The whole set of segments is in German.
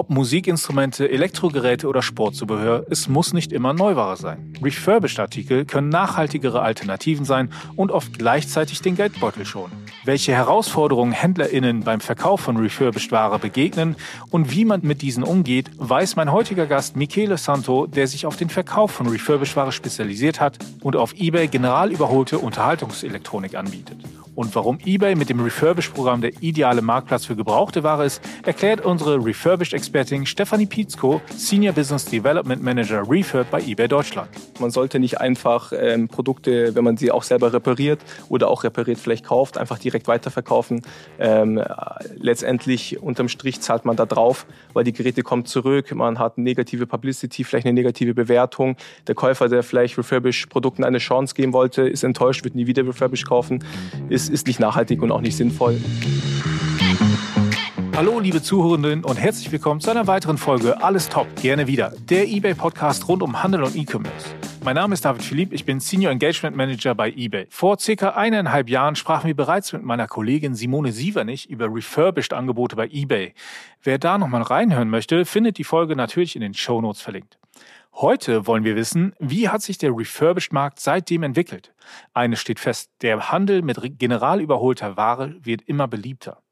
Ob Musikinstrumente, Elektrogeräte oder Sportzubehör, es muss nicht immer Neuware sein. Refurbished-Artikel können nachhaltigere Alternativen sein und oft gleichzeitig den Geldbeutel schonen. Welche Herausforderungen HändlerInnen beim Verkauf von Refurbished-Ware begegnen und wie man mit diesen umgeht, weiß mein heutiger Gast Michele Santo, der sich auf den Verkauf von Refurbished-Ware spezialisiert hat und auf eBay general überholte Unterhaltungselektronik anbietet und warum eBay mit dem Refurbish-Programm der ideale Marktplatz für gebrauchte Ware ist, erklärt unsere Refurbished-Expertin Stefanie Pietzko, Senior Business Development Manager Refurb bei eBay Deutschland. Man sollte nicht einfach ähm, Produkte, wenn man sie auch selber repariert oder auch repariert vielleicht kauft, einfach direkt weiterverkaufen. Ähm, letztendlich unterm Strich zahlt man da drauf, weil die Geräte kommen zurück, man hat negative Publicity, vielleicht eine negative Bewertung. Der Käufer, der vielleicht Refurbish-Produkten eine Chance geben wollte, ist enttäuscht, wird nie wieder Refurbish kaufen, ist ist nicht nachhaltig und auch nicht sinnvoll. Hallo, liebe Zuhörenden und herzlich willkommen zu einer weiteren Folge Alles Top, gerne wieder. Der eBay-Podcast rund um Handel und E-Commerce. Mein Name ist David Philipp, ich bin Senior Engagement Manager bei eBay. Vor circa eineinhalb Jahren sprachen wir bereits mit meiner Kollegin Simone Sievernich über Refurbished-Angebote bei eBay. Wer da nochmal reinhören möchte, findet die Folge natürlich in den Show Notes verlinkt. Heute wollen wir wissen, wie hat sich der Refurbished-Markt seitdem entwickelt? Eines steht fest, der Handel mit general überholter Ware wird immer beliebter.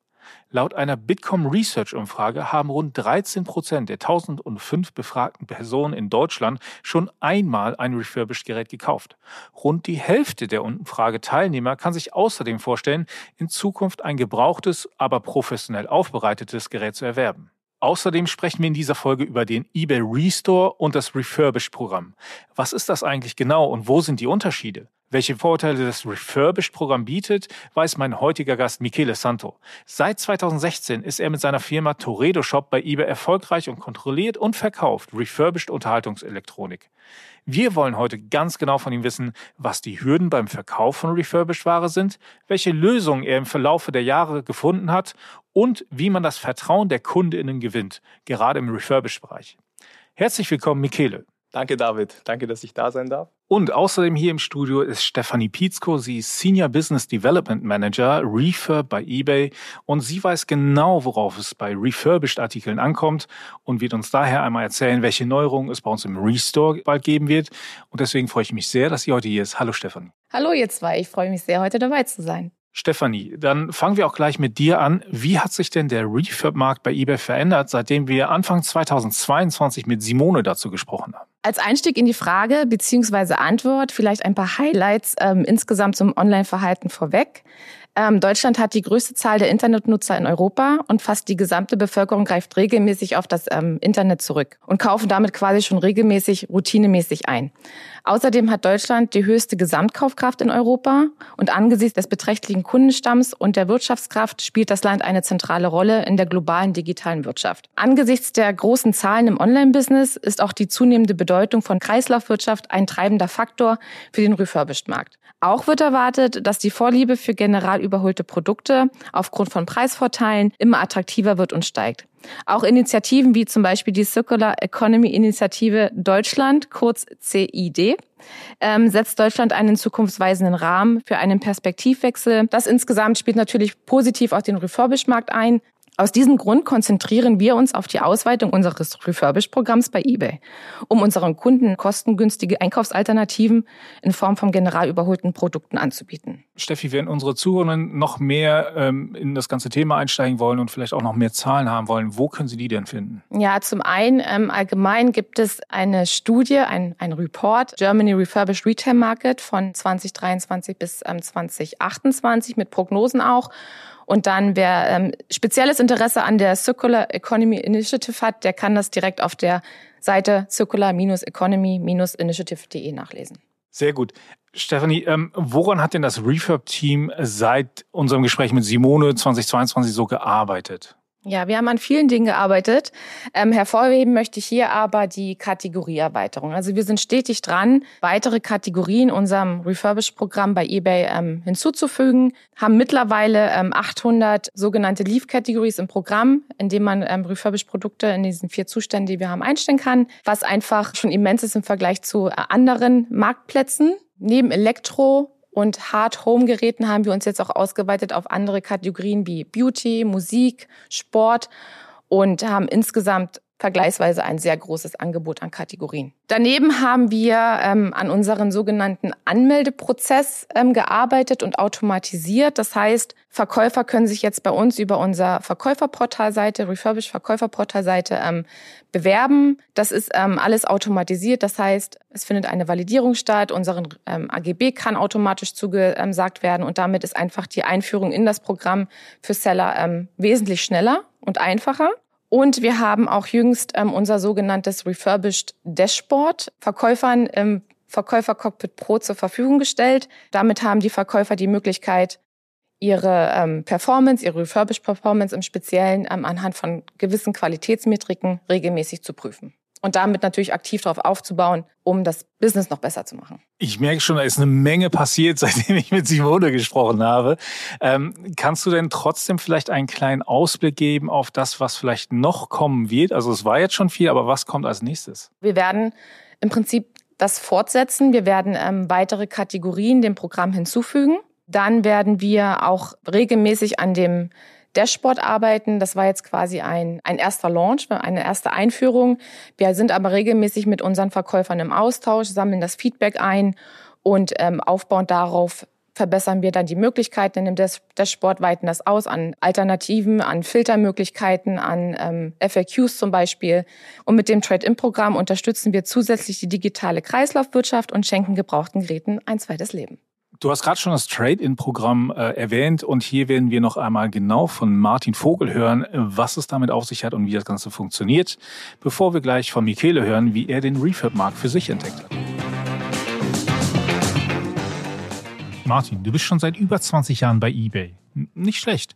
Laut einer Bitkom Research Umfrage haben rund 13 Prozent der 1005 befragten Personen in Deutschland schon einmal ein Refurbished Gerät gekauft. Rund die Hälfte der Umfrageteilnehmer kann sich außerdem vorstellen, in Zukunft ein gebrauchtes, aber professionell aufbereitetes Gerät zu erwerben. Außerdem sprechen wir in dieser Folge über den eBay Restore und das Refurbished-Programm. Was ist das eigentlich genau und wo sind die Unterschiede? Welche Vorteile das Refurbished-Programm bietet, weiß mein heutiger Gast Michele Santo. Seit 2016 ist er mit seiner Firma Toredo Shop bei eBay erfolgreich und kontrolliert und verkauft Refurbished Unterhaltungselektronik. Wir wollen heute ganz genau von ihm wissen, was die Hürden beim Verkauf von Refurbished-Ware sind, welche Lösungen er im Verlaufe der Jahre gefunden hat und wie man das Vertrauen der KundInnen gewinnt, gerade im Refurbished-Bereich. Herzlich willkommen, Michele. Danke, David. Danke, dass ich da sein darf. Und außerdem hier im Studio ist Stefanie Pietzko. Sie ist Senior Business Development Manager Refurb bei eBay und sie weiß genau, worauf es bei Refurbished-Artikeln ankommt und wird uns daher einmal erzählen, welche Neuerungen es bei uns im Restore bald geben wird. Und deswegen freue ich mich sehr, dass sie heute hier ist. Hallo Stefanie. Hallo ihr zwei. Ich freue mich sehr, heute dabei zu sein. Stefanie, dann fangen wir auch gleich mit dir an. Wie hat sich denn der Refurb-Markt bei eBay verändert, seitdem wir Anfang 2022 mit Simone dazu gesprochen haben? Als Einstieg in die Frage bzw. Antwort vielleicht ein paar Highlights ähm, insgesamt zum Online-Verhalten vorweg. Ähm, Deutschland hat die größte Zahl der Internetnutzer in Europa und fast die gesamte Bevölkerung greift regelmäßig auf das ähm, Internet zurück und kaufen damit quasi schon regelmäßig, routinemäßig ein. Außerdem hat Deutschland die höchste Gesamtkaufkraft in Europa und angesichts des beträchtlichen Kundenstamms und der Wirtschaftskraft spielt das Land eine zentrale Rolle in der globalen digitalen Wirtschaft. Angesichts der großen Zahlen im Online-Business ist auch die zunehmende Bedeutung von Kreislaufwirtschaft ein treibender Faktor für den Refurbished-Markt. Auch wird erwartet, dass die Vorliebe für general überholte Produkte aufgrund von Preisvorteilen immer attraktiver wird und steigt. Auch Initiativen wie zum Beispiel die Circular Economy Initiative Deutschland, kurz CID, ähm, setzt Deutschland einen zukunftsweisenden Rahmen für einen Perspektivwechsel. Das insgesamt spielt natürlich positiv auf den Refurbished-Markt ein, aus diesem Grund konzentrieren wir uns auf die Ausweitung unseres Refurbish-Programms bei eBay, um unseren Kunden kostengünstige Einkaufsalternativen in Form von general überholten Produkten anzubieten. Steffi, wenn unsere Zuhörenden noch mehr ähm, in das ganze Thema einsteigen wollen und vielleicht auch noch mehr Zahlen haben wollen, wo können sie die denn finden? Ja, zum einen ähm, allgemein gibt es eine Studie, ein, ein Report, Germany Refurbished Retail Market von 2023 bis ähm, 2028 mit Prognosen auch. Und dann, wer ähm, spezielles Interesse an der Circular Economy Initiative hat, der kann das direkt auf der Seite circular-economy-initiative.de nachlesen. Sehr gut. Stephanie, ähm, woran hat denn das Refurb-Team seit unserem Gespräch mit Simone 2022 so gearbeitet? Ja, wir haben an vielen Dingen gearbeitet. Ähm, hervorheben möchte ich hier aber die Kategorieerweiterung. Also wir sind stetig dran, weitere Kategorien unserem Refurbish-Programm bei eBay ähm, hinzuzufügen, haben mittlerweile ähm, 800 sogenannte Leaf-Categories im Programm, in dem man ähm, Refurbish-Produkte in diesen vier Zuständen, die wir haben, einstellen kann, was einfach schon immens ist im Vergleich zu äh, anderen Marktplätzen. Neben Elektro und Hard Home Geräten haben wir uns jetzt auch ausgeweitet auf andere Kategorien wie Beauty, Musik, Sport und haben insgesamt vergleichsweise ein sehr großes Angebot an Kategorien. Daneben haben wir ähm, an unseren sogenannten Anmeldeprozess ähm, gearbeitet und automatisiert. Das heißt, Verkäufer können sich jetzt bei uns über unser Verkäuferportalseite, Refurbish Verkäuferportalseite ähm, bewerben. Das ist ähm, alles automatisiert. Das heißt, es findet eine Validierung statt. Unseren ähm, AGB kann automatisch zugesagt werden und damit ist einfach die Einführung in das Programm für Seller ähm, wesentlich schneller und einfacher. Und wir haben auch jüngst ähm, unser sogenanntes Refurbished Dashboard Verkäufern im Verkäufer Cockpit Pro zur Verfügung gestellt. Damit haben die Verkäufer die Möglichkeit, ihre ähm, Performance, ihre Refurbished Performance im Speziellen ähm, anhand von gewissen Qualitätsmetriken regelmäßig zu prüfen und damit natürlich aktiv darauf aufzubauen, um das Business noch besser zu machen. Ich merke schon, da ist eine Menge passiert, seitdem ich mit Simone gesprochen habe. Ähm, kannst du denn trotzdem vielleicht einen kleinen Ausblick geben auf das, was vielleicht noch kommen wird? Also es war jetzt schon viel, aber was kommt als nächstes? Wir werden im Prinzip das fortsetzen. Wir werden ähm, weitere Kategorien dem Programm hinzufügen. Dann werden wir auch regelmäßig an dem Dashboard arbeiten. Das war jetzt quasi ein, ein erster Launch, eine erste Einführung. Wir sind aber regelmäßig mit unseren Verkäufern im Austausch, sammeln das Feedback ein und ähm, aufbauend darauf verbessern wir dann die Möglichkeiten in dem Dashboard, weiten das aus an Alternativen, an Filtermöglichkeiten, an ähm, FAQs zum Beispiel. Und mit dem Trade-in-Programm unterstützen wir zusätzlich die digitale Kreislaufwirtschaft und schenken gebrauchten Geräten ein zweites Leben. Du hast gerade schon das Trade-in-Programm äh, erwähnt und hier werden wir noch einmal genau von Martin Vogel hören, was es damit auf sich hat und wie das Ganze funktioniert, bevor wir gleich von Michele hören, wie er den Refurb-Markt für sich entdeckt hat. Martin, du bist schon seit über 20 Jahren bei eBay. Nicht schlecht.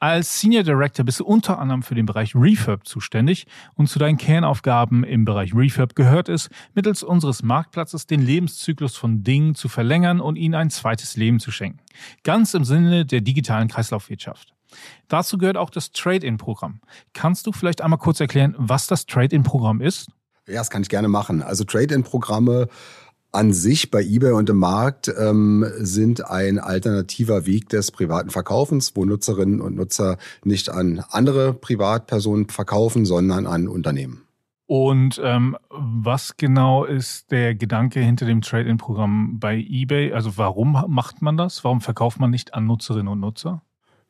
Als Senior Director bist du unter anderem für den Bereich Refurb zuständig und zu deinen Kernaufgaben im Bereich Refurb gehört es, mittels unseres Marktplatzes den Lebenszyklus von Dingen zu verlängern und ihnen ein zweites Leben zu schenken. Ganz im Sinne der digitalen Kreislaufwirtschaft. Dazu gehört auch das Trade-in-Programm. Kannst du vielleicht einmal kurz erklären, was das Trade-in-Programm ist? Ja, das kann ich gerne machen. Also Trade-in-Programme an sich bei eBay und im Markt ähm, sind ein alternativer Weg des privaten Verkaufens, wo Nutzerinnen und Nutzer nicht an andere Privatpersonen verkaufen, sondern an Unternehmen. Und ähm, was genau ist der Gedanke hinter dem Trade-in-Programm bei eBay? Also warum macht man das? Warum verkauft man nicht an Nutzerinnen und Nutzer?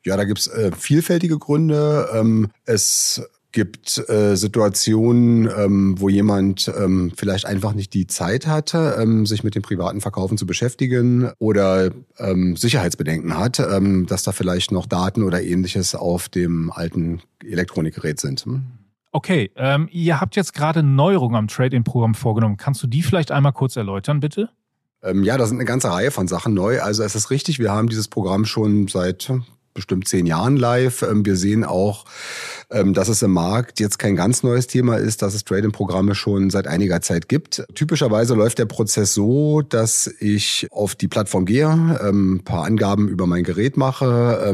Ja, da gibt's äh, vielfältige Gründe. Ähm, es gibt äh, Situationen, ähm, wo jemand ähm, vielleicht einfach nicht die Zeit hatte, ähm, sich mit dem privaten Verkaufen zu beschäftigen oder ähm, Sicherheitsbedenken hat, ähm, dass da vielleicht noch Daten oder ähnliches auf dem alten Elektronikgerät sind. Hm? Okay, ähm, ihr habt jetzt gerade Neuerungen am Trade-in-Programm vorgenommen. Kannst du die vielleicht einmal kurz erläutern, bitte? Ähm, ja, da sind eine ganze Reihe von Sachen neu. Also es ist richtig, wir haben dieses Programm schon seit bestimmt zehn Jahren live. Ähm, wir sehen auch, dass es im Markt jetzt kein ganz neues Thema ist, dass es Trading-Programme schon seit einiger Zeit gibt. Typischerweise läuft der Prozess so, dass ich auf die Plattform gehe, ähm, ein paar Angaben über mein Gerät mache,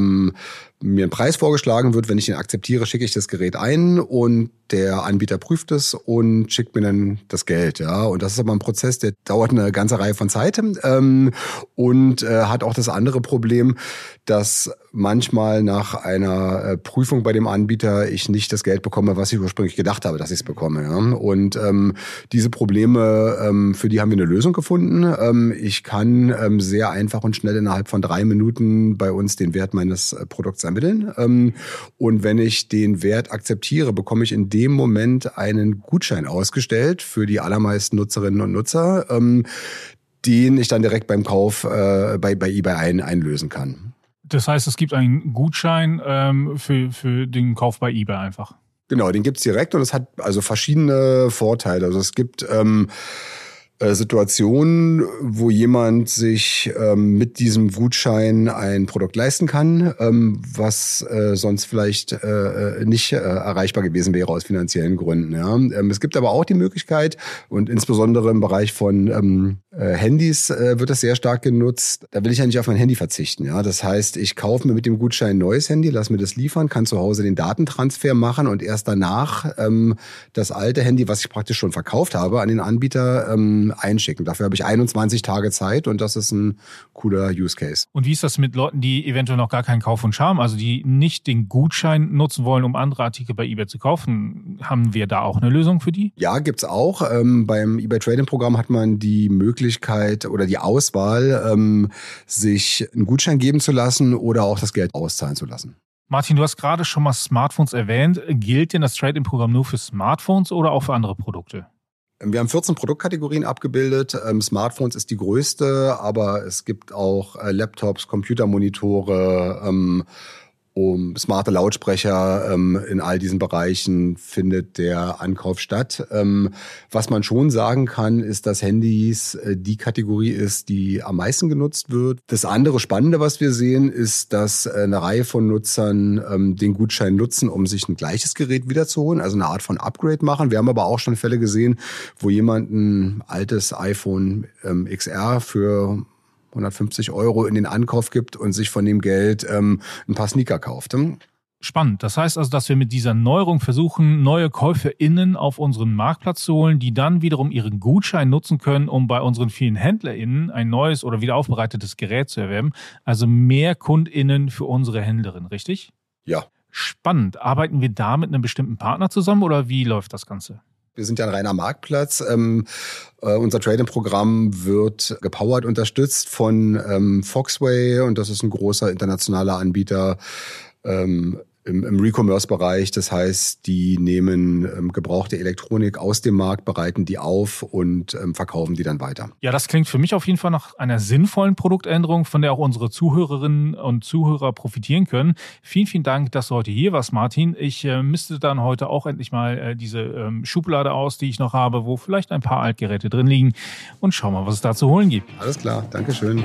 mir ein Preis vorgeschlagen wird. Wenn ich den akzeptiere, schicke ich das Gerät ein und der Anbieter prüft es und schickt mir dann das Geld. Ja, und das ist aber ein Prozess, der dauert eine ganze Reihe von Zeit ähm, und äh, hat auch das andere Problem, dass manchmal nach einer äh, Prüfung bei dem Anbieter ich nicht das Geld bekomme, was ich ursprünglich gedacht habe, dass ich es bekomme. Ja? Und ähm, diese Probleme, ähm, für die haben wir eine Lösung gefunden. Ähm, ich kann ähm, sehr einfach und schnell innerhalb von drei Minuten bei uns den Wert meines äh, Produkts ermitteln. Ähm, und wenn ich den Wert akzeptiere, bekomme ich in dem Moment einen Gutschein ausgestellt für die allermeisten Nutzerinnen und Nutzer, ähm, den ich dann direkt beim Kauf äh, bei, bei eBay ein, einlösen kann. Das heißt, es gibt einen Gutschein ähm, für, für den Kauf bei eBay einfach. Genau, den gibt's direkt und es hat also verschiedene Vorteile. Also es gibt ähm, äh, Situation, wo jemand sich ähm, mit diesem Gutschein ein Produkt leisten kann, ähm, was äh, sonst vielleicht äh, äh, nicht äh, erreichbar gewesen wäre aus finanziellen Gründen. Ja. Ähm, es gibt aber auch die Möglichkeit, und insbesondere im Bereich von ähm, äh, Handys wird das sehr stark genutzt. Da will ich ja nicht auf mein Handy verzichten. Ja. Das heißt, ich kaufe mir mit dem Gutschein ein neues Handy, lass mir das liefern, kann zu Hause den Datentransfer machen und erst danach ähm, das alte Handy, was ich praktisch schon verkauft habe, an den Anbieter ähm, einschicken. Dafür habe ich 21 Tage Zeit und das ist ein cooler Use Case. Und wie ist das mit Leuten, die eventuell noch gar keinen Kaufwunsch haben, also die nicht den Gutschein nutzen wollen, um andere Artikel bei eBay zu kaufen? Haben wir da auch eine Lösung für die? Ja, gibt's auch. Ähm, beim eBay Trading Programm hat man die Möglichkeit oder die Auswahl, ähm, sich einen Gutschein geben zu lassen oder auch das Geld auszahlen zu lassen. Martin, du hast gerade schon mal Smartphones erwähnt. Gilt denn das Trade-in-Programm nur für Smartphones oder auch für andere Produkte? Wir haben 14 Produktkategorien abgebildet. Ähm, Smartphones ist die größte, aber es gibt auch äh, Laptops, Computermonitore, ähm, um smarte Lautsprecher ähm, in all diesen Bereichen findet der Ankauf statt. Ähm, was man schon sagen kann, ist, dass Handys äh, die Kategorie ist, die am meisten genutzt wird. Das andere Spannende, was wir sehen, ist, dass äh, eine Reihe von Nutzern ähm, den Gutschein nutzen, um sich ein gleiches Gerät wiederzuholen, also eine Art von Upgrade machen. Wir haben aber auch schon Fälle gesehen, wo jemand ein altes iPhone ähm, XR für 150 Euro in den Ankauf gibt und sich von dem Geld ähm, ein paar Sneaker kauft. Hm? Spannend. Das heißt also, dass wir mit dieser Neuerung versuchen, neue KäuferInnen auf unseren Marktplatz zu holen, die dann wiederum ihren Gutschein nutzen können, um bei unseren vielen HändlerInnen ein neues oder wieder aufbereitetes Gerät zu erwerben. Also mehr KundInnen für unsere Händlerin, richtig? Ja. Spannend. Arbeiten wir da mit einem bestimmten Partner zusammen oder wie läuft das Ganze? Wir sind ja ein reiner Marktplatz. Ähm, äh, unser Trading-Programm wird gepowert, unterstützt von ähm, Foxway und das ist ein großer internationaler Anbieter. Ähm, im, im Recommerce-Bereich. Das heißt, die nehmen ähm, gebrauchte Elektronik aus dem Markt, bereiten die auf und ähm, verkaufen die dann weiter. Ja, das klingt für mich auf jeden Fall nach einer sinnvollen Produktänderung, von der auch unsere Zuhörerinnen und Zuhörer profitieren können. Vielen, vielen Dank, dass du heute hier warst, Martin. Ich äh, misste dann heute auch endlich mal äh, diese ähm, Schublade aus, die ich noch habe, wo vielleicht ein paar Altgeräte drin liegen und schau mal, was es da zu holen gibt. Alles klar, Dankeschön.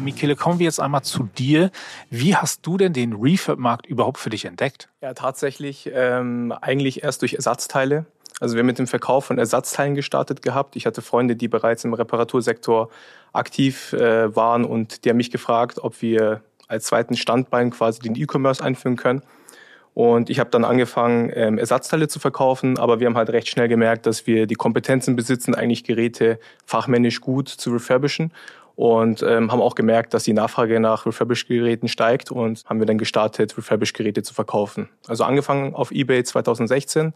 Michele, kommen wir jetzt einmal zu dir. Wie hast du denn den Refurb-Markt überhaupt für dich entdeckt? Ja, tatsächlich ähm, eigentlich erst durch Ersatzteile. Also wir haben mit dem Verkauf von Ersatzteilen gestartet gehabt. Ich hatte Freunde, die bereits im Reparatursektor aktiv äh, waren und die haben mich gefragt, ob wir als zweiten Standbein quasi den E-Commerce einführen können. Und ich habe dann angefangen, ähm, Ersatzteile zu verkaufen, aber wir haben halt recht schnell gemerkt, dass wir die Kompetenzen besitzen, eigentlich Geräte fachmännisch gut zu refurbischen und ähm, haben auch gemerkt, dass die Nachfrage nach Refurbished-Geräten steigt und haben wir dann gestartet, Refurbished-Geräte zu verkaufen. Also angefangen auf eBay 2016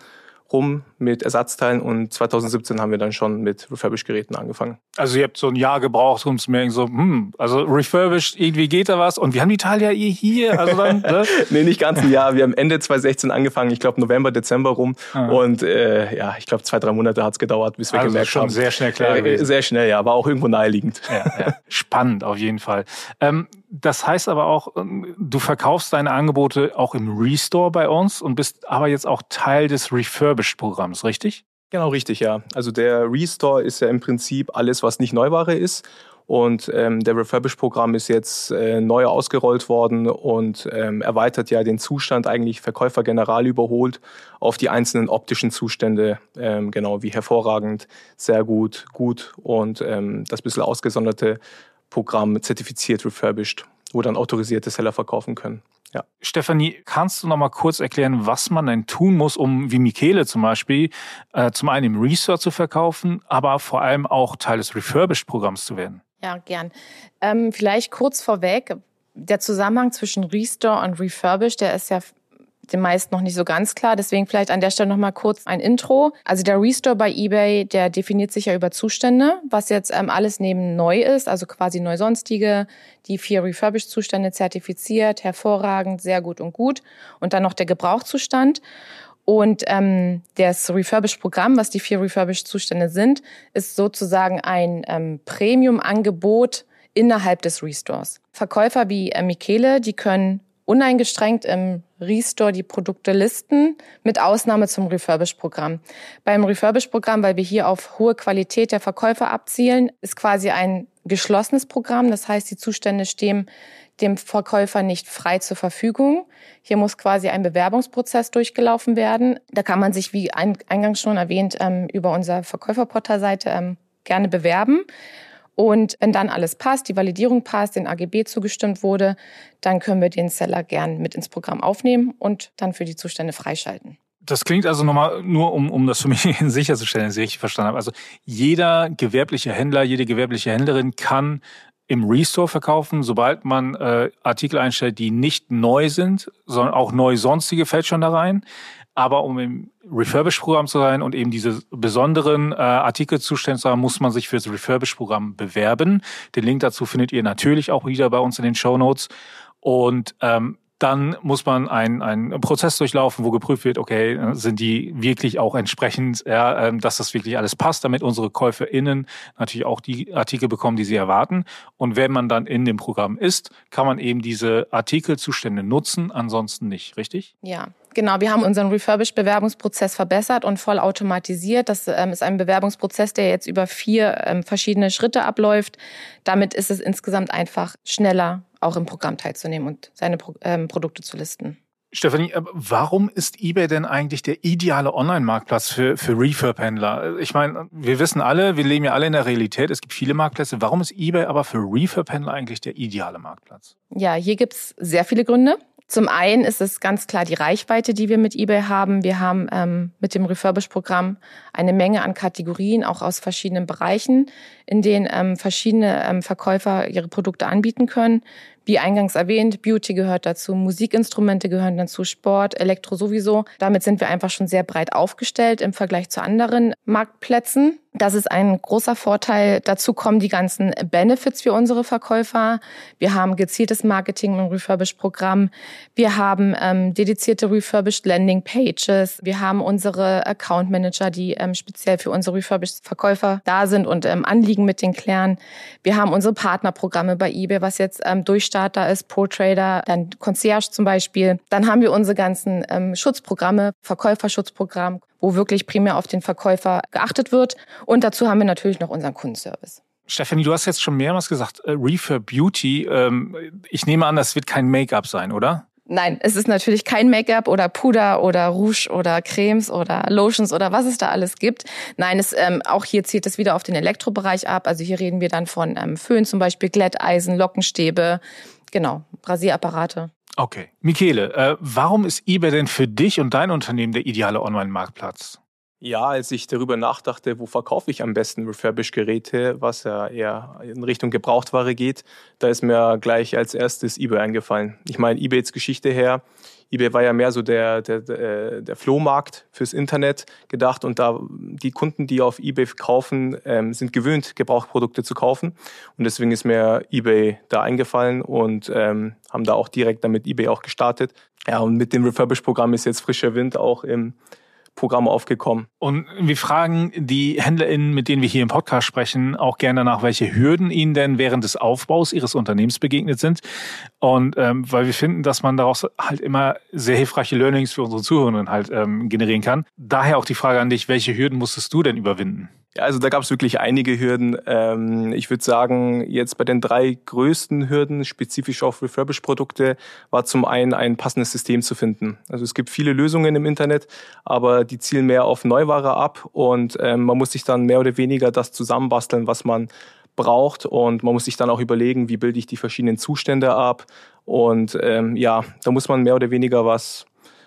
rum mit Ersatzteilen und 2017 haben wir dann schon mit Refurbished-Geräten angefangen. Also ihr habt so ein Jahr gebraucht, um zu merken, so, hm, also Refurbished, irgendwie geht da was und wir haben die Teile ja eh hier. Also dann, ne? nee, nicht ganz ein Jahr. Wir haben Ende 2016 angefangen, ich glaube November, Dezember rum ah. und äh, ja, ich glaube zwei, drei Monate hat es gedauert, bis wir also gemerkt schon haben. sehr schnell klar äh, gewesen. Sehr schnell, ja, aber auch irgendwo naheliegend. Ja, ja. Spannend auf jeden Fall. Ähm, das heißt aber auch, ähm, du verkaufst deine Angebote auch im Restore bei uns und bist aber jetzt auch Teil des Refurbished-Programms, richtig? Genau, richtig, ja. Also der Restore ist ja im Prinzip alles, was nicht Neuware ist. Und ähm, der Refurbish-Programm ist jetzt äh, neu ausgerollt worden und ähm, erweitert ja den Zustand eigentlich Verkäufer general überholt auf die einzelnen optischen Zustände, ähm, genau wie hervorragend, sehr gut, gut und ähm, das bisschen ausgesonderte Programm zertifiziert refurbished, wo dann autorisierte Seller verkaufen können. Ja. Stefanie, kannst du noch mal kurz erklären, was man denn tun muss, um wie Michele zum Beispiel äh, zum einen im Research zu verkaufen, aber vor allem auch Teil des Refurbished-Programms zu werden? Ja, gern. Ähm, vielleicht kurz vorweg, der Zusammenhang zwischen Restore und Refurbished, der ist ja den meisten noch nicht so ganz klar. Deswegen vielleicht an der Stelle noch mal kurz ein Intro. Also der Restore bei eBay, der definiert sich ja über Zustände, was jetzt ähm, alles neben neu ist, also quasi neu sonstige, die vier Refurbished-Zustände zertifiziert, hervorragend, sehr gut und gut. Und dann noch der Gebrauchszustand. Und ähm, das Refurbished-Programm, was die vier Refurbished-Zustände sind, ist sozusagen ein ähm, Premium-Angebot innerhalb des Restores. Verkäufer wie äh, Michele, die können uneingeschränkt im Restore die Produkte listen, mit Ausnahme zum Refurbish-Programm. Beim Refurbish-Programm, weil wir hier auf hohe Qualität der Verkäufer abzielen, ist quasi ein geschlossenes Programm. Das heißt, die Zustände stehen dem Verkäufer nicht frei zur Verfügung. Hier muss quasi ein Bewerbungsprozess durchgelaufen werden. Da kann man sich, wie eingangs schon erwähnt, ähm, über unsere Verkäuferportalseite ähm, gerne bewerben. Und wenn dann alles passt, die Validierung passt, den AGB zugestimmt wurde, dann können wir den Seller gern mit ins Programm aufnehmen und dann für die Zustände freischalten. Das klingt also nochmal nur, um, um das für mich sicherzustellen, dass ich richtig verstanden habe. Also jeder gewerbliche Händler, jede gewerbliche Händlerin kann im Restore verkaufen, sobald man äh, Artikel einstellt, die nicht neu sind, sondern auch neu sonstige fällt schon da rein. Aber um im Refurbish-Programm zu sein und eben diese besonderen äh, Artikelzustände zu haben, muss man sich für das Refurbish-Programm bewerben. Den Link dazu findet ihr natürlich auch wieder bei uns in den Show Notes. Und ähm, dann muss man einen, einen Prozess durchlaufen, wo geprüft wird, okay, sind die wirklich auch entsprechend, ja, ähm, dass das wirklich alles passt, damit unsere KäuferInnen natürlich auch die Artikel bekommen, die sie erwarten. Und wenn man dann in dem Programm ist, kann man eben diese Artikelzustände nutzen, ansonsten nicht, richtig? Ja, Genau, wir haben unseren Refurbish-Bewerbungsprozess verbessert und voll automatisiert. Das ähm, ist ein Bewerbungsprozess, der jetzt über vier ähm, verschiedene Schritte abläuft. Damit ist es insgesamt einfach schneller, auch im Programm teilzunehmen und seine Pro ähm, Produkte zu listen. Stefanie, äh, warum ist eBay denn eigentlich der ideale Online-Marktplatz für, für Refurb-Händler? Ich meine, wir wissen alle, wir leben ja alle in der Realität, es gibt viele Marktplätze. Warum ist eBay aber für Refurb-Händler eigentlich der ideale Marktplatz? Ja, hier gibt's sehr viele Gründe. Zum einen ist es ganz klar die Reichweite, die wir mit eBay haben. Wir haben ähm, mit dem Refurbish-Programm eine Menge an Kategorien, auch aus verschiedenen Bereichen, in denen ähm, verschiedene ähm, Verkäufer ihre Produkte anbieten können. Wie eingangs erwähnt, Beauty gehört dazu, Musikinstrumente gehören dazu, Sport, Elektro sowieso. Damit sind wir einfach schon sehr breit aufgestellt im Vergleich zu anderen Marktplätzen. Das ist ein großer Vorteil. Dazu kommen die ganzen Benefits für unsere Verkäufer. Wir haben gezieltes Marketing im Refurbish-Programm. Wir haben ähm, dedizierte Refurbished Landing Pages. Wir haben unsere Account Manager, die ähm, speziell für unsere Refurbished-Verkäufer da sind und ähm, Anliegen mit den klären. Wir haben unsere Partnerprogramme bei eBay, was jetzt ähm, Durchstarter ist, Pro-Trader, dann Concierge zum Beispiel. Dann haben wir unsere ganzen ähm, Schutzprogramme, Verkäuferschutzprogramm, wo wirklich primär auf den Verkäufer geachtet wird. Und dazu haben wir natürlich noch unseren Kundenservice. Stefanie, du hast jetzt schon mehrmals gesagt, äh, Reefer Beauty. Ähm, ich nehme an, das wird kein Make-up sein, oder? Nein, es ist natürlich kein Make-up oder Puder oder Rouge oder Cremes oder Lotions oder was es da alles gibt. Nein, es, ähm, auch hier zielt es wieder auf den Elektrobereich ab. Also hier reden wir dann von ähm, Föhn zum Beispiel, Glätteisen, Lockenstäbe, genau, Rasierapparate. Okay. Michele, äh, warum ist eBay denn für dich und dein Unternehmen der ideale Online-Marktplatz? Ja, als ich darüber nachdachte, wo verkaufe ich am besten Refurbished-Geräte, was ja eher in Richtung Gebrauchtware geht, da ist mir gleich als erstes eBay eingefallen. Ich meine, eBays Geschichte her, eBay war ja mehr so der, der, der, der Flohmarkt fürs Internet gedacht und da die Kunden, die auf eBay kaufen, ähm, sind gewöhnt, Gebrauchprodukte zu kaufen und deswegen ist mir eBay da eingefallen und ähm, haben da auch direkt damit eBay auch gestartet. Ja, und mit dem Refurbish-Programm ist jetzt frischer Wind auch im Programm aufgekommen. Und wir fragen die HändlerInnen, mit denen wir hier im Podcast sprechen, auch gerne nach, welche Hürden ihnen denn während des Aufbaus ihres Unternehmens begegnet sind. Und ähm, weil wir finden, dass man daraus halt immer sehr hilfreiche Learnings für unsere Zuhörenden halt ähm, generieren kann. Daher auch die Frage an dich, welche Hürden musstest du denn überwinden? Ja, also da gab es wirklich einige Hürden. Ähm, ich würde sagen, jetzt bei den drei größten Hürden, spezifisch auf Refurbish-Produkte, war zum einen ein passendes System zu finden. Also es gibt viele Lösungen im Internet, aber die zielen mehr auf Neuware ab und ähm, man muss sich dann mehr oder weniger das zusammenbasteln, was man braucht und man muss sich dann auch überlegen, wie bilde ich die verschiedenen Zustände ab und ähm, ja, da muss man mehr oder weniger was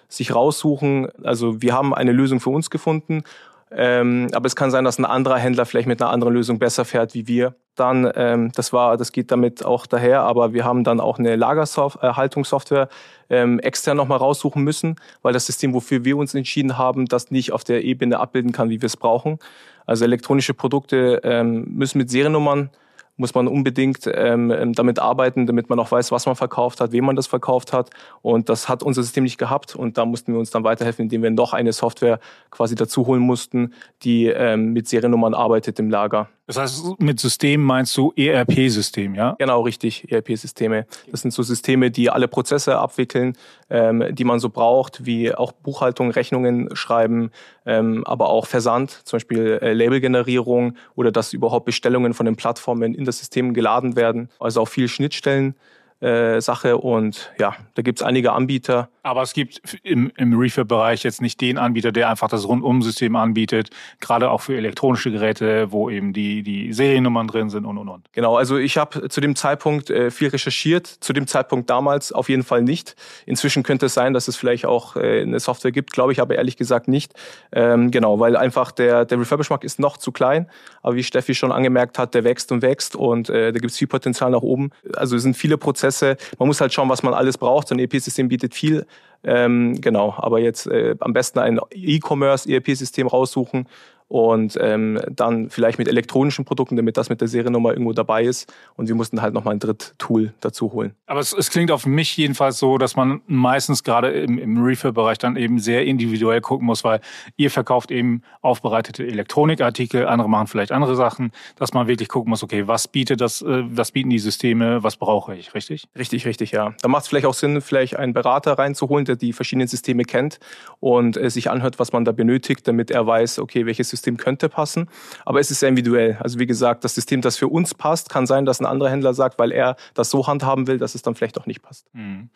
sich raussuchen. Also wir haben eine Lösung für uns gefunden ähm, aber es kann sein, dass ein anderer Händler vielleicht mit einer anderen Lösung besser fährt wie wir. Dann, ähm, das war, das geht damit auch daher, aber wir haben dann auch eine Lagerhaltungssoftware ähm, extern nochmal raussuchen müssen, weil das System, wofür wir uns entschieden haben, das nicht auf der Ebene abbilden kann, wie wir es brauchen. Also elektronische Produkte ähm, müssen mit Seriennummern muss man unbedingt ähm, ähm, damit arbeiten, damit man auch weiß, was man verkauft hat, wem man das verkauft hat. Und das hat unser System nicht gehabt. Und da mussten wir uns dann weiterhelfen, indem wir noch eine Software quasi dazu holen mussten, die ähm, mit Seriennummern arbeitet im Lager. Das heißt, mit System meinst du ERP-System, ja? Genau, richtig, ERP-Systeme. Das sind so Systeme, die alle Prozesse abwickeln, ähm, die man so braucht, wie auch Buchhaltung, Rechnungen schreiben, ähm, aber auch Versand, zum Beispiel äh, Labelgenerierung oder dass überhaupt Bestellungen von den Plattformen in das System geladen werden. Also auch viel Schnittstellen äh, Sache und ja, da gibt es einige Anbieter. Aber es gibt im, im Refurb-Bereich jetzt nicht den Anbieter, der einfach das Rundum-System anbietet, gerade auch für elektronische Geräte, wo eben die, die Seriennummern drin sind und und und. Genau, also ich habe zu dem Zeitpunkt äh, viel recherchiert, zu dem Zeitpunkt damals auf jeden Fall nicht. Inzwischen könnte es sein, dass es vielleicht auch äh, eine Software gibt, glaube ich aber ehrlich gesagt nicht. Ähm, genau, weil einfach der, der Refurbish-Markt ist noch zu klein, aber wie Steffi schon angemerkt hat, der wächst und wächst und äh, da gibt es viel Potenzial nach oben. Also es sind viele Prozesse, man muss halt schauen, was man alles braucht. So ein EP-System bietet viel. Ähm, genau, aber jetzt äh, am besten ein E-Commerce-ERP-System raussuchen und ähm, dann vielleicht mit elektronischen Produkten, damit das mit der Seriennummer irgendwo dabei ist. Und wir mussten halt nochmal ein Dritt-Tool dazu holen. Aber es, es, klingt auf mich jedenfalls so, dass man meistens gerade im, im Refill-Bereich dann eben sehr individuell gucken muss, weil ihr verkauft eben aufbereitete Elektronikartikel, andere machen vielleicht andere Sachen, dass man wirklich gucken muss, okay, was bietet das, äh, was bieten die Systeme, was brauche ich, richtig? Richtig, richtig, ja. Da macht es vielleicht auch Sinn, vielleicht einen Berater reinzuholen, der die verschiedenen Systeme kennt und äh, sich anhört, was man da benötigt, damit er weiß, okay, welches System könnte passen. Aber es ist sehr individuell. Also wie gesagt, das System, das für uns passt, kann sein, dass ein anderer Händler sagt, weil er das so handhaben will, dass es dann vielleicht auch nicht passt. Mhm.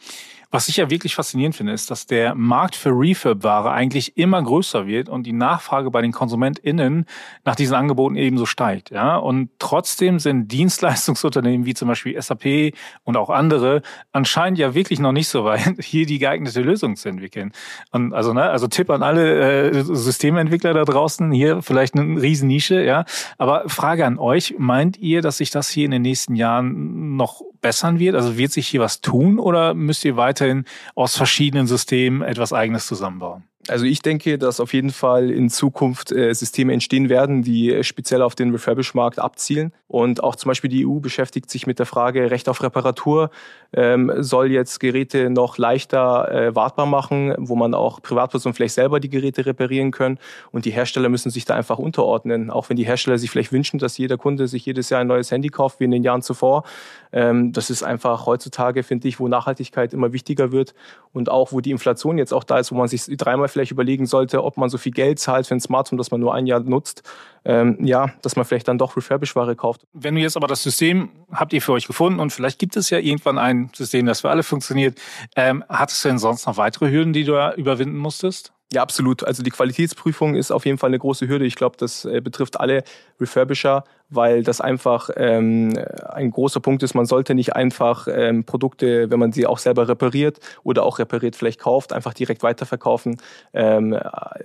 Was ich ja wirklich faszinierend finde, ist, dass der Markt für Refurb-Ware eigentlich immer größer wird und die Nachfrage bei den KonsumentInnen nach diesen Angeboten ebenso steigt. Ja? Und trotzdem sind Dienstleistungsunternehmen wie zum Beispiel SAP und auch andere anscheinend ja wirklich noch nicht so weit, hier die geeignete Lösung zu entwickeln. Und also, ne, also Tipp an alle äh, Systementwickler da draußen, hier vielleicht eine Riesennische, ja. Aber Frage an euch, meint ihr, dass sich das hier in den nächsten Jahren noch bessern wird? Also wird sich hier was tun oder müsst ihr weiterhin aus verschiedenen Systemen etwas Eigenes zusammenbauen? Also ich denke, dass auf jeden Fall in Zukunft äh, Systeme entstehen werden, die äh, speziell auf den Refurbish-Markt abzielen. Und auch zum Beispiel die EU beschäftigt sich mit der Frage Recht auf Reparatur. Ähm, soll jetzt Geräte noch leichter äh, wartbar machen, wo man auch Privatpersonen vielleicht selber die Geräte reparieren können. Und die Hersteller müssen sich da einfach unterordnen. Auch wenn die Hersteller sich vielleicht wünschen, dass jeder Kunde sich jedes Jahr ein neues Handy kauft, wie in den Jahren zuvor. Ähm, das ist einfach heutzutage, finde ich, wo Nachhaltigkeit immer wichtiger wird und auch wo die Inflation jetzt auch da ist, wo man sich dreimal vielleicht überlegen sollte, ob man so viel Geld zahlt für ein Smartphone, das man nur ein Jahr nutzt, ähm, ja, dass man vielleicht dann doch Refurbish-Ware kauft. Wenn du jetzt aber das System habt ihr für euch gefunden und vielleicht gibt es ja irgendwann ein System, das für alle funktioniert. Ähm, hattest du denn sonst noch weitere Hürden, die du da überwinden musstest? Ja, absolut. Also die Qualitätsprüfung ist auf jeden Fall eine große Hürde. Ich glaube, das äh, betrifft alle Refurbisher, weil das einfach ähm, ein großer Punkt ist. Man sollte nicht einfach ähm, Produkte, wenn man sie auch selber repariert oder auch repariert vielleicht kauft, einfach direkt weiterverkaufen. Ähm,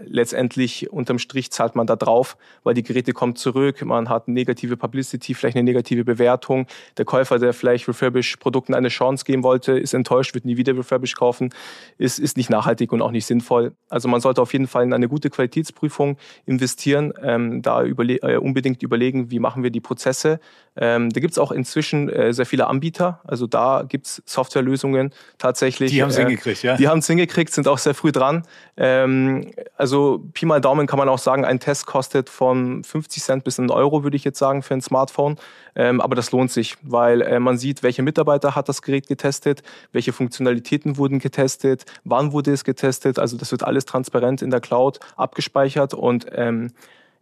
letztendlich unterm Strich zahlt man da drauf, weil die Geräte kommen zurück, man hat negative Publicity, vielleicht eine negative Bewertung. Der Käufer, der vielleicht Refurbish-Produkten eine Chance geben wollte, ist enttäuscht, wird nie wieder Refurbish kaufen, ist, ist nicht nachhaltig und auch nicht sinnvoll. Also man sollte auf jeden Fall in eine gute Qualitätsprüfung investieren, ähm, da überle äh, unbedingt überlegen, wie machen machen wir die Prozesse. Ähm, da gibt es auch inzwischen äh, sehr viele Anbieter. Also da gibt es Softwarelösungen tatsächlich. Die haben es äh, hingekriegt, ja? Die haben es hingekriegt, sind auch sehr früh dran. Ähm, also Pi mal Daumen kann man auch sagen, ein Test kostet von 50 Cent bis einen Euro, würde ich jetzt sagen, für ein Smartphone. Ähm, aber das lohnt sich, weil äh, man sieht, welche Mitarbeiter hat das Gerät getestet, welche Funktionalitäten wurden getestet, wann wurde es getestet. Also das wird alles transparent in der Cloud abgespeichert und ähm,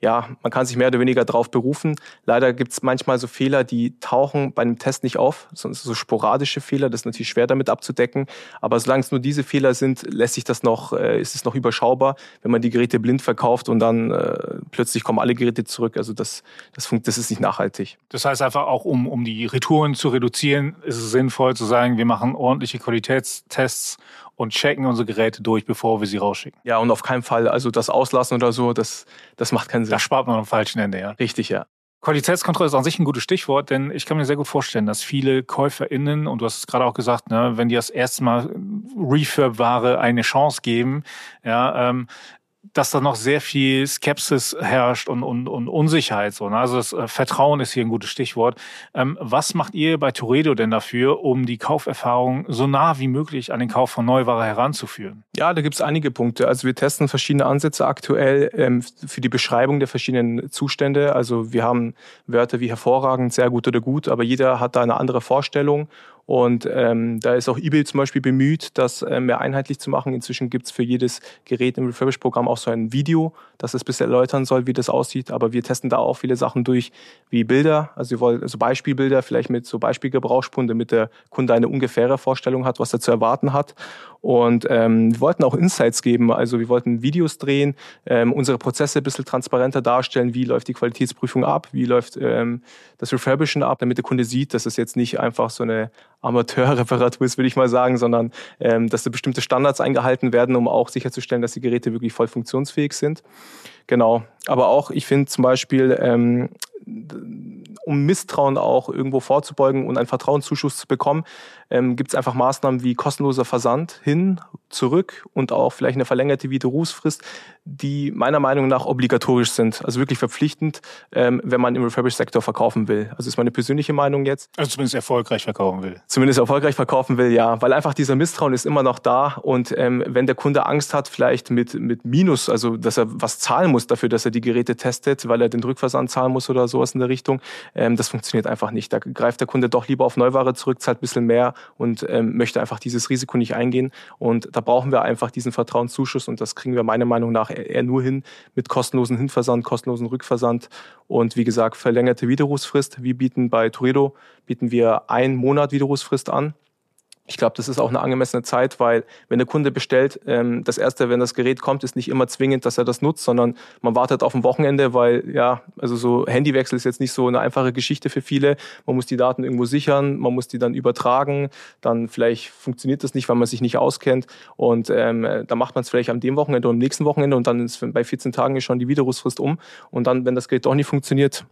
ja, man kann sich mehr oder weniger darauf berufen. Leider gibt es manchmal so Fehler, die tauchen bei einem Test nicht auf, sondern so sporadische Fehler. Das ist natürlich schwer damit abzudecken. Aber solange es nur diese Fehler sind, lässt sich das noch, äh, ist es noch überschaubar, wenn man die Geräte blind verkauft und dann äh, plötzlich kommen alle Geräte zurück. Also das, das, das ist nicht nachhaltig. Das heißt einfach auch, um, um die Retouren zu reduzieren, ist es sinnvoll zu sagen, wir machen ordentliche Qualitätstests und checken unsere Geräte durch, bevor wir sie rausschicken. Ja, und auf keinen Fall, also das Auslassen oder so, das, das macht keinen Sinn. Da spart man am falschen Ende, ja. Richtig, ja. Qualitätskontrolle ist an sich ein gutes Stichwort, denn ich kann mir sehr gut vorstellen, dass viele KäuferInnen, und du hast es gerade auch gesagt, ne, wenn die das erste Mal Refurb-Ware eine Chance geben, ja, ähm, dass da noch sehr viel Skepsis herrscht und, und, und Unsicherheit. So, ne? Also das äh, Vertrauen ist hier ein gutes Stichwort. Ähm, was macht ihr bei Toredo denn dafür, um die Kauferfahrung so nah wie möglich an den Kauf von Neuware heranzuführen? Ja, da gibt es einige Punkte. Also wir testen verschiedene Ansätze aktuell ähm, für die Beschreibung der verschiedenen Zustände. Also wir haben Wörter wie hervorragend, sehr gut oder gut, aber jeder hat da eine andere Vorstellung Und ähm, da ist auch eBay zum Beispiel bemüht, das äh, mehr einheitlich zu machen. Inzwischen gibt es für jedes Gerät im Refurbish-Programm auch so ein Video, das es bisschen erläutern soll, wie das aussieht. Aber wir testen da auch viele Sachen durch, wie Bilder, also wir wollen so Beispielbilder, vielleicht mit so Beispielgebrauchsspuren, damit der Kunde eine ungefähre Vorstellung hat, was er zu erwarten hat. Und ähm, wir wollten auch Insights geben, also wir wollten Videos drehen, ähm, unsere Prozesse ein bisschen transparenter darstellen, wie läuft die Qualitätsprüfung ab, wie läuft ähm, das Refurbischen ab, damit der Kunde sieht, dass es jetzt nicht einfach so eine Amateurreparatur ist, würde ich mal sagen, sondern ähm, dass da bestimmte Standards eingehalten werden, um auch sicherzustellen, dass die Geräte wirklich voll funktionsfähig sind. Genau. Aber auch, ich finde zum Beispiel, ähm, um Misstrauen auch irgendwo vorzubeugen und einen Vertrauenszuschuss zu bekommen, ähm, gibt es einfach Maßnahmen wie kostenloser Versand hin, zurück und auch vielleicht eine verlängerte Widerrufsfrist, die meiner Meinung nach obligatorisch sind, also wirklich verpflichtend, ähm, wenn man im Refurbish-Sektor verkaufen will. Also ist meine persönliche Meinung jetzt. Also zumindest erfolgreich verkaufen will. Zumindest erfolgreich verkaufen will, ja, weil einfach dieser Misstrauen ist immer noch da und ähm, wenn der Kunde Angst hat, vielleicht mit, mit Minus, also dass er was zahlen muss dafür, dass er die Geräte testet, weil er den Rückversand zahlen muss oder sowas in der Richtung, ähm, das funktioniert einfach nicht. Da greift der Kunde doch lieber auf Neuware zurück, zahlt ein bisschen mehr und ähm, möchte einfach dieses Risiko nicht eingehen. Und da brauchen wir einfach diesen Vertrauenszuschuss und das kriegen wir meiner Meinung nach eher nur hin mit kostenlosen Hinversand, kostenlosen Rückversand und wie gesagt verlängerte Widerrufsfrist. Wir bieten bei Toredo bieten wir einen Monat Widerrufsfrist an ich glaube, das ist auch eine angemessene Zeit, weil wenn der Kunde bestellt, ähm, das erste, wenn das Gerät kommt, ist nicht immer zwingend, dass er das nutzt, sondern man wartet auf ein Wochenende, weil ja, also so Handywechsel ist jetzt nicht so eine einfache Geschichte für viele. Man muss die Daten irgendwo sichern, man muss die dann übertragen, dann vielleicht funktioniert das nicht, weil man sich nicht auskennt und ähm, da macht man es vielleicht am dem Wochenende oder am nächsten Wochenende und dann ist bei 14 Tagen ist schon die Widerrufsfrist um und dann, wenn das Gerät doch nicht funktioniert,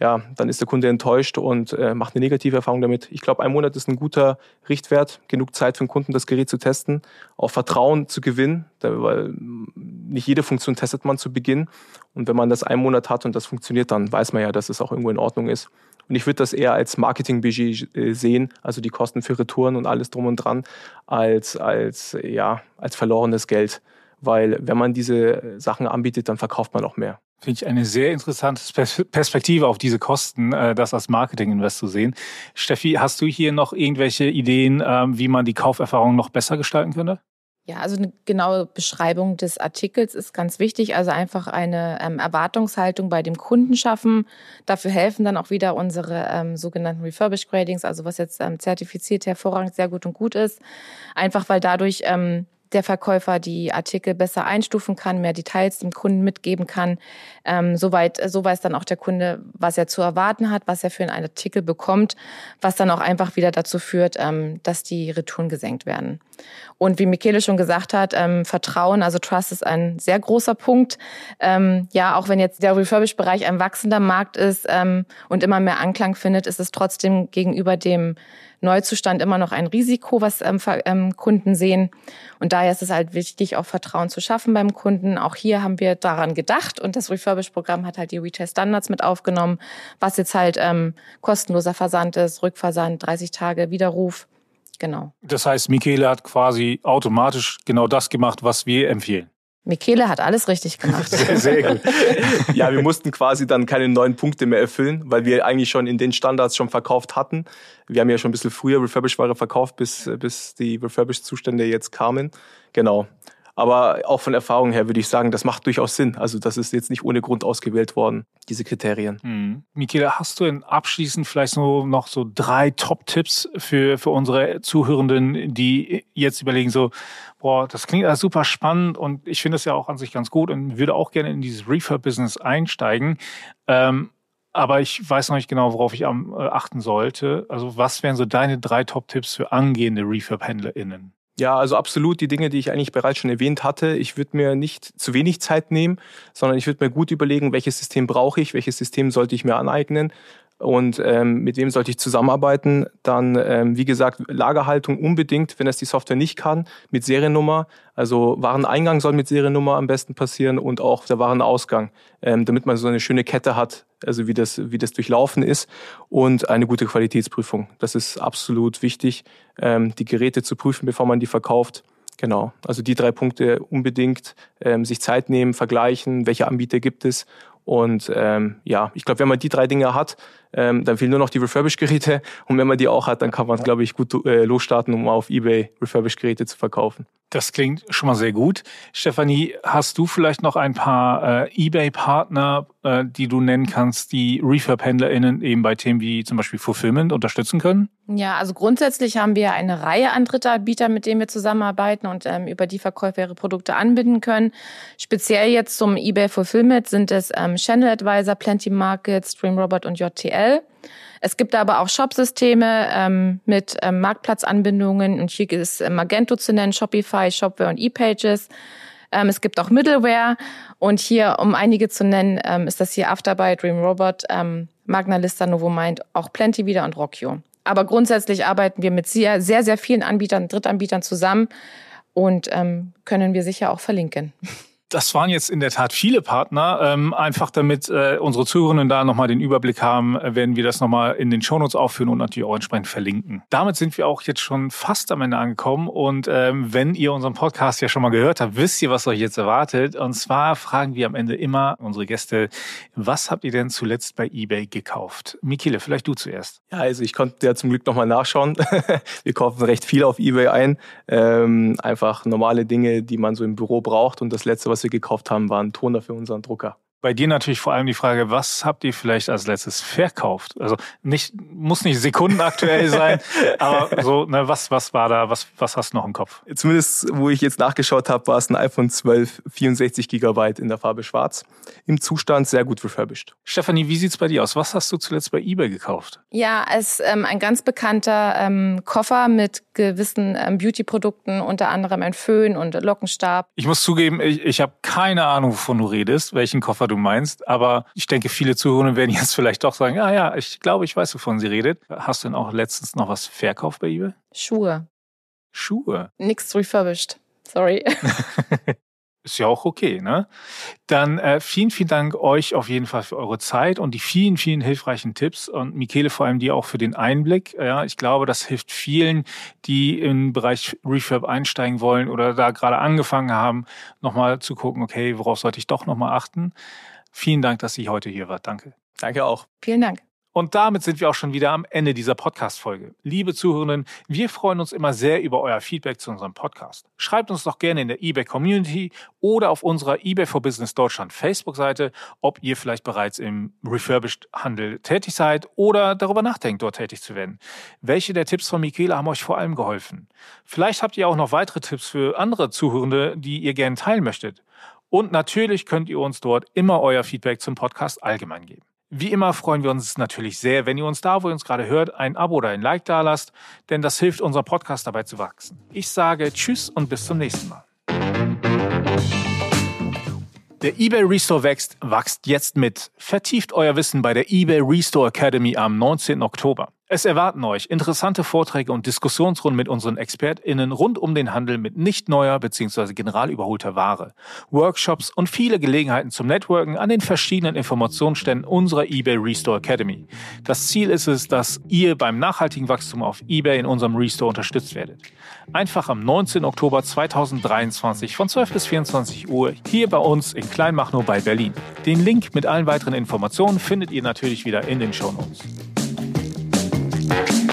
ja, dann ist der Kunde enttäuscht und äh, macht eine negative Erfahrung damit. Ich glaube, ein Monat ist ein guter Richtwert, genug Zeit für den Kunden, das Gerät zu testen, auch Vertrauen zu gewinnen, weil nicht jede Funktion testet man zu Beginn. Und wenn man das einen Monat hat und das funktioniert, dann weiß man ja, dass es auch irgendwo in Ordnung ist. Und ich würde das eher als Marketingbudget äh, sehen, also die Kosten für Retouren und alles drum und dran, als, als, ja, als verlorenes Geld. Weil wenn man diese Sachen anbietet, dann verkauft man auch mehr. Finde ich eine sehr interessante Perspektive auf diese Kosten, äh, das als Marketing-Invest zu sehen. Steffi, hast du hier noch irgendwelche Ideen, ähm, wie man die Kauferfahrung noch besser gestalten könnte? Ja, also eine genaue Beschreibung des Artikels ist ganz wichtig. Also einfach eine ähm, Erwartungshaltung bei dem Kunden schaffen. Dafür helfen dann auch wieder unsere ähm, sogenannten Refurbished Gradings, also was jetzt ähm, zertifiziert hervorragend sehr gut und gut ist. Einfach weil dadurch ähm, der Verkäufer die Artikel besser einstufen kann, mehr Details dem Kunden mitgeben kann. Ähm, soweit, so weiß dann auch der Kunde, was er zu erwarten hat, was er für einen Artikel bekommt, was dann auch einfach wieder dazu führt, ähm, dass die Retouren gesenkt werden. Und wie Michele schon gesagt hat, ähm, Vertrauen, also Trust ist ein sehr großer Punkt. Ähm, ja, auch wenn jetzt der Refurbish-Bereich ein wachsender Markt ist ähm, und immer mehr Anklang findet, ist es trotzdem gegenüber dem Neuzustand immer noch ein Risiko, was ähm, ähm, Kunden sehen. Und daher ist es halt wichtig, auch Vertrauen zu schaffen beim Kunden. Auch hier haben wir daran gedacht und das Refurbish-Programm hat halt die Retail Standards mit aufgenommen, was jetzt halt ähm, kostenloser Versand ist, Rückversand, 30 Tage Widerruf. Genau. Das heißt, Michele hat quasi automatisch genau das gemacht, was wir empfehlen. Michele hat alles richtig gemacht. Sehr, sehr gut. Ja, wir mussten quasi dann keine neuen Punkte mehr erfüllen, weil wir eigentlich schon in den Standards schon verkauft hatten. Wir haben ja schon ein bisschen früher Refurbished-Ware verkauft, bis, bis die Refurbished-Zustände jetzt kamen. Genau. Aber auch von Erfahrung her würde ich sagen, das macht durchaus Sinn. Also das ist jetzt nicht ohne Grund ausgewählt worden, diese Kriterien. Mhm. Michaela, hast du denn abschließend vielleicht so noch so drei Top-Tipps für, für unsere Zuhörenden, die jetzt überlegen so, boah, das klingt alles super spannend und ich finde es ja auch an sich ganz gut und würde auch gerne in dieses Refurb-Business einsteigen. Ähm, aber ich weiß noch nicht genau, worauf ich äh, achten sollte. Also was wären so deine drei Top-Tipps für angehende Refurb-HändlerInnen? Ja, also absolut die Dinge, die ich eigentlich bereits schon erwähnt hatte. Ich würde mir nicht zu wenig Zeit nehmen, sondern ich würde mir gut überlegen, welches System brauche ich, welches System sollte ich mir aneignen und ähm, mit wem sollte ich zusammenarbeiten. Dann, ähm, wie gesagt, Lagerhaltung unbedingt, wenn es die Software nicht kann, mit Seriennummer. Also Wareneingang soll mit Seriennummer am besten passieren und auch der Warenausgang, ähm, damit man so eine schöne Kette hat, also wie das, wie das durchlaufen ist und eine gute Qualitätsprüfung. Das ist absolut wichtig, ähm, die Geräte zu prüfen, bevor man die verkauft. Genau, also die drei Punkte unbedingt ähm, sich Zeit nehmen, vergleichen, welche Anbieter gibt es Und ähm, ja, ich glaube, wenn man die drei Dinge hat, ähm, dann fehlen nur noch die Refurbished-Geräte. Und wenn man die auch hat, dann kann man, glaube ich, gut äh, losstarten, um auf eBay Refurbished-Geräte zu verkaufen. Das klingt schon mal sehr gut. Stefanie, hast du vielleicht noch ein paar äh, eBay-Partner, äh, die du nennen kannst, die Refurb-HändlerInnen eben bei Themen wie zum Beispiel Fulfillment unterstützen können? Ja, also grundsätzlich haben wir eine Reihe an Drittanbietern, mit denen wir zusammenarbeiten und ähm, über die Verkäufer ihre Produkte anbinden können. Speziell jetzt zum eBay Fulfillment sind es ähm, Channel Advisor, Plenty Market, Streamrobot und JTL. Es gibt aber auch Shopsysteme ähm, mit ähm, Marktplatzanbindungen und hier ist äh, Magento zu nennen, Shopify, Shopware und ePages. Ähm, es gibt auch Middleware und hier, um einige zu nennen, ähm, ist das hier Afterbuy, Dream Robot, ähm, Magna Lista, Novomind, auch Plenty wieder und Rockio. Aber grundsätzlich arbeiten wir mit sehr, sehr, sehr vielen Anbietern, Drittanbietern zusammen und ähm, können wir sicher auch verlinken. Das waren jetzt in der Tat viele Partner. Ähm, einfach damit äh, unsere Zuhörenden da nochmal den Überblick haben, äh, werden wir das nochmal in den Shownotes aufführen und natürlich auch entsprechend verlinken. Damit sind wir auch jetzt schon fast am Ende angekommen. Und ähm, wenn ihr unseren Podcast ja schon mal gehört habt, wisst ihr, was euch jetzt erwartet. Und zwar fragen wir am Ende immer unsere Gäste, was habt ihr denn zuletzt bei eBay gekauft? Mikele, vielleicht du zuerst. Ja, also ich konnte ja zum Glück nochmal nachschauen. wir kaufen recht viel auf eBay ein. Ähm, einfach normale Dinge, die man so im Büro braucht. Und das letzte, was wir gekauft haben, war ein Toner für unseren Drucker. Bei dir natürlich vor allem die Frage, was habt ihr vielleicht als letztes verkauft? Also nicht, muss nicht sekundenaktuell sein, aber so, ne, was, was war da, was, was hast du noch im Kopf? Zumindest, wo ich jetzt nachgeschaut habe, war es ein iPhone 12, 64 Gigabyte in der Farbe Schwarz. Im Zustand sehr gut refurbished. Stefanie, wie sieht's bei dir aus? Was hast du zuletzt bei eBay gekauft? Ja, es ähm, ein ganz bekannter ähm, Koffer mit gewissen ähm, Beauty-Produkten, unter anderem ein Föhn und Lockenstab. Ich muss zugeben, ich, ich habe keine Ahnung, wovon du redest, welchen Koffer du du meinst. Aber ich denke, viele Zuhörer werden jetzt vielleicht doch sagen, ja, ja, ich glaube, ich weiß, wovon sie redet. Hast du denn auch letztens noch was verkauft bei eBay? Schuhe. Schuhe? Nichts refurbished. Sorry. Ist ja auch okay, ne? Dann äh, vielen, vielen Dank euch auf jeden Fall für eure Zeit und die vielen, vielen hilfreichen Tipps und Michele vor allem dir auch für den Einblick. Ja, ich glaube, das hilft vielen, die im Bereich Refurb einsteigen wollen oder da gerade angefangen haben, nochmal zu gucken, okay, worauf sollte ich doch nochmal achten. Vielen Dank, dass Sie heute hier wart. Danke. Danke auch. Vielen Dank. Und damit sind wir auch schon wieder am Ende dieser Podcast-Folge. Liebe Zuhörenden, wir freuen uns immer sehr über euer Feedback zu unserem Podcast. Schreibt uns doch gerne in der eBay Community oder auf unserer eBay for Business Deutschland Facebook-Seite, ob ihr vielleicht bereits im Refurbished-Handel tätig seid oder darüber nachdenkt, dort tätig zu werden. Welche der Tipps von Michaela haben euch vor allem geholfen? Vielleicht habt ihr auch noch weitere Tipps für andere Zuhörende, die ihr gerne teilen möchtet. Und natürlich könnt ihr uns dort immer euer Feedback zum Podcast allgemein geben. Wie immer freuen wir uns natürlich sehr, wenn ihr uns da, wo ihr uns gerade hört, ein Abo oder ein Like da lasst, denn das hilft unserem Podcast dabei zu wachsen. Ich sage Tschüss und bis zum nächsten Mal. Der eBay Restore wächst, wachst jetzt mit. Vertieft euer Wissen bei der eBay Restore Academy am 19. Oktober. Es erwarten euch interessante Vorträge und Diskussionsrunden mit unseren ExpertInnen rund um den Handel mit nicht neuer bzw. general überholter Ware, Workshops und viele Gelegenheiten zum Networken an den verschiedenen Informationsständen unserer eBay Restore Academy. Das Ziel ist es, dass ihr beim nachhaltigen Wachstum auf eBay in unserem Restore unterstützt werdet. Einfach am 19. Oktober 2023 von 12 bis 24 Uhr hier bei uns in Kleinmachnow bei Berlin. Den Link mit allen weiteren Informationen findet ihr natürlich wieder in den Show Notes. Bye.